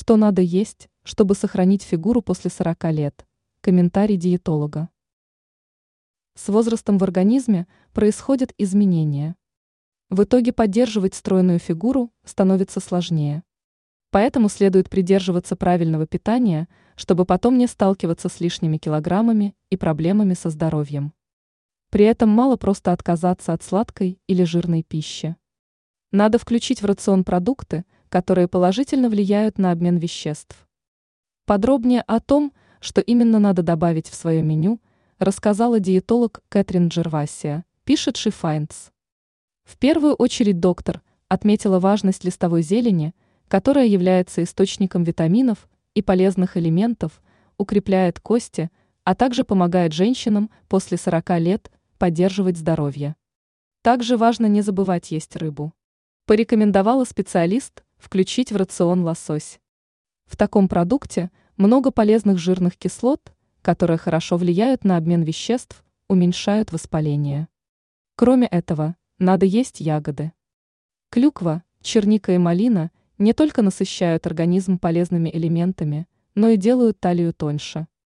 Что надо есть, чтобы сохранить фигуру после 40 лет? Комментарий диетолога. С возрастом в организме происходят изменения. В итоге поддерживать стройную фигуру становится сложнее. Поэтому следует придерживаться правильного питания, чтобы потом не сталкиваться с лишними килограммами и проблемами со здоровьем. При этом мало просто отказаться от сладкой или жирной пищи. Надо включить в рацион продукты, которые положительно влияют на обмен веществ. Подробнее о том, что именно надо добавить в свое меню, рассказала диетолог Кэтрин Джервасия, пишет Шифайнс. В первую очередь доктор отметила важность листовой зелени, которая является источником витаминов и полезных элементов, укрепляет кости, а также помогает женщинам после 40 лет поддерживать здоровье. Также важно не забывать есть рыбу. Порекомендовала специалист включить в рацион лосось. В таком продукте много полезных жирных кислот, которые хорошо влияют на обмен веществ, уменьшают воспаление. Кроме этого, надо есть ягоды. Клюква, черника и малина не только насыщают организм полезными элементами, но и делают талию тоньше.